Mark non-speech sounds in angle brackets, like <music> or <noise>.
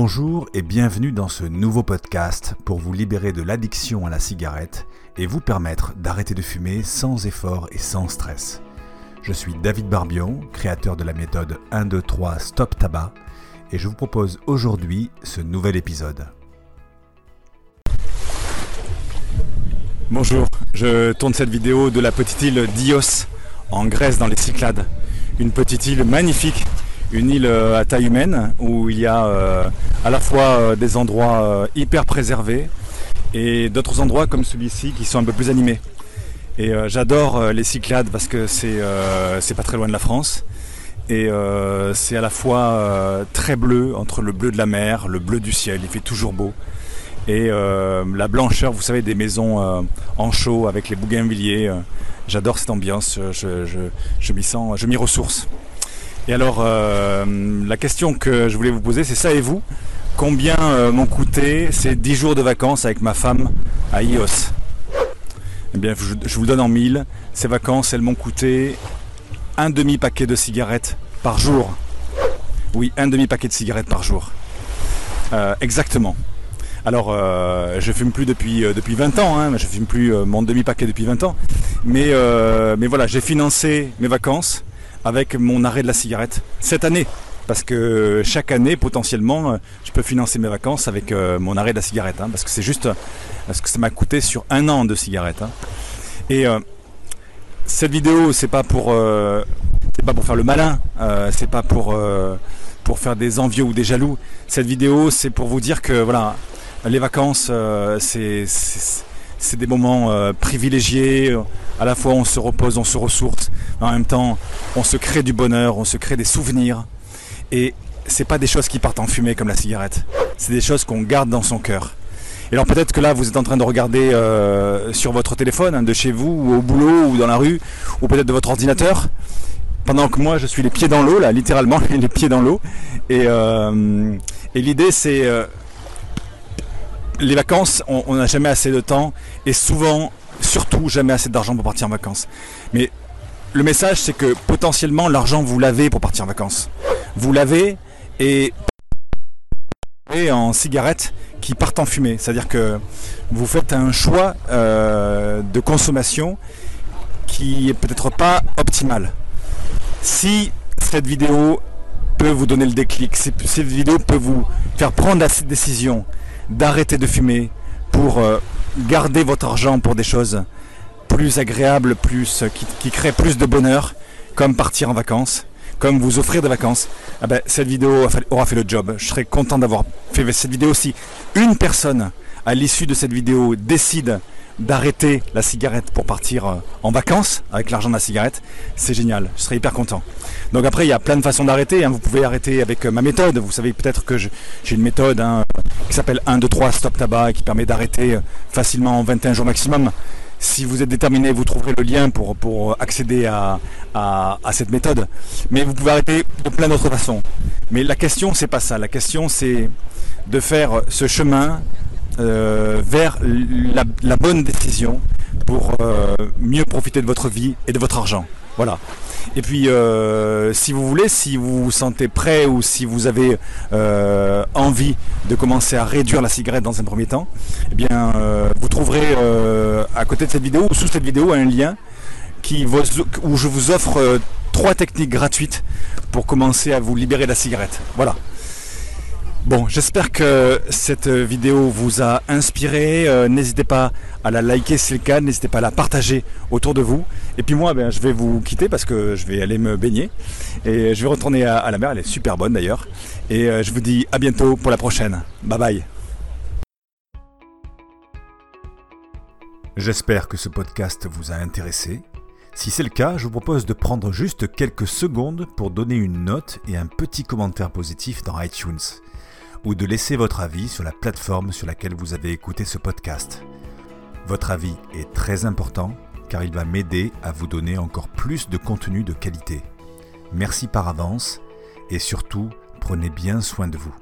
Bonjour et bienvenue dans ce nouveau podcast pour vous libérer de l'addiction à la cigarette et vous permettre d'arrêter de fumer sans effort et sans stress. Je suis David Barbion, créateur de la méthode 1, 2, 3 Stop Tabac et je vous propose aujourd'hui ce nouvel épisode. Bonjour, je tourne cette vidéo de la petite île d'Ios en Grèce dans les Cyclades. Une petite île magnifique une île euh, à taille humaine où il y a euh, à la fois euh, des endroits hyper préservés et d'autres endroits comme celui-ci qui sont un peu plus animés. Et j'adore les Cyclades parce que c'est pas très loin de la France. Et c'est à la fois très bleu, entre le bleu de la mer, le bleu du ciel, il fait toujours beau. Et la blancheur, vous savez, des maisons en chaud avec les bougainvilliers. J'adore cette ambiance, je, je, je m'y sens, je m'y ressource. Et alors, euh, la question que je voulais vous poser, c'est ça et vous Combien euh, m'ont coûté ces 10 jours de vacances avec ma femme à Ios? Eh bien, je, vous le donne en mille. Ces vacances, elles m'ont coûté un demi-paquet de cigarettes par jour. Oui, un demi-paquet de cigarettes par jour. Euh, exactement. Alors, je fume plus depuis, depuis 20 ans, hein, je fume plus mon demi-paquet depuis 20 ans. Mais, mais voilà, j'ai financé mes vacances avec mon arrêt de la cigarette cette année. Parce que chaque année, potentiellement, euh, je peux financer mes vacances avec euh, mon arrêt de la cigarette. Hein, parce que c'est juste parce que ça m'a coûté sur un an de cigarette. Hein. Et euh, cette vidéo, c'est pas pour c'est pas pour faire le malin, c'est pas pour pour faire des envieux ou des jaloux. Cette vidéo, c'est pour vous dire que voilà, les vacances, c'est c'est des moments euh, privilégiés. À la fois on se repose, on se ressource. En même temps, on se crée du bonheur, on se crée des souvenirs. Et c'est pas des choses qui partent en fumée comme la cigarette. C'est des choses qu'on garde dans son cœur. Et alors peut-être que là vous êtes en train de regarder euh, sur votre téléphone, hein, de chez vous, ou au boulot, ou dans la rue, ou peut-être de votre ordinateur, pendant que moi je suis les pieds dans l'eau, là, littéralement <laughs> les pieds dans l'eau. Et, euh, et l'idée c'est les vacances, on n'a jamais assez de temps et souvent, surtout, jamais assez d'argent pour partir en vacances. Mais le message, c'est que potentiellement, l'argent, vous l'avez pour partir en vacances. Vous l'avez et en cigarettes qui partent en fumée. C'est-à-dire que vous faites un choix euh, de consommation qui est peut-être pas optimal. Si cette vidéo peut vous donner le déclic, si cette vidéo peut vous faire prendre la décision d'arrêter de fumer pour euh, garder votre argent pour des choses plus agréables, plus euh, qui, créent plus de bonheur, comme partir en vacances, comme vous offrir des vacances, ah ben, cette vidéo aura fait le job. Je serais content d'avoir fait cette vidéo. Si une personne à l'issue de cette vidéo décide d'arrêter la cigarette pour partir euh, en vacances avec l'argent de la cigarette, c'est génial. Je serais hyper content. Donc après, il y a plein de façons d'arrêter. Hein. Vous pouvez arrêter avec euh, ma méthode. Vous savez peut-être que j'ai une méthode hein, qui s'appelle 1, 2, 3 Stop Tabac qui permet d'arrêter euh, facilement en 21 jours maximum. Si vous êtes déterminé, vous trouverez le lien pour, pour accéder à, à, cette méthode. Mais vous pouvez arrêter de plein d'autres façons. Mais la question, c'est pas ça. La question, c'est de faire ce chemin euh, vers la, bonne décision pour euh, mieux profiter de votre vie et de votre argent. Voilà. Et puis, euh, si vous voulez, si vous vous sentez prêt ou si vous avez envie de commencer à réduire la cigarette dans un premier temps, eh bien, vous trouverez à côté de cette vidéo ou sous cette vidéo un lien où je vous offre trois techniques gratuites pour commencer à vous libérer de la cigarette. Voilà. Bon, j'espère que cette vidéo vous a inspiré. Euh, n'hésitez pas à la liker si c'est le cas, n'hésitez pas à la partager autour de vous. Et puis moi, ben, je vais vous quitter parce que je vais aller me baigner. Et je vais retourner à, la mer, elle est super bonne d'ailleurs. Et euh, je vous dis à bientôt pour la prochaine. Bye bye. J'espère que ce podcast vous a intéressé. Si c'est le cas, je vous propose de prendre juste quelques secondes pour donner une note et un petit commentaire positif dans iTunes ou de laisser votre avis sur la plateforme sur laquelle vous avez écouté ce podcast. Votre avis est très important car il va m'aider à vous donner encore plus de contenu de qualité. Merci par avance et surtout, prenez bien soin de vous.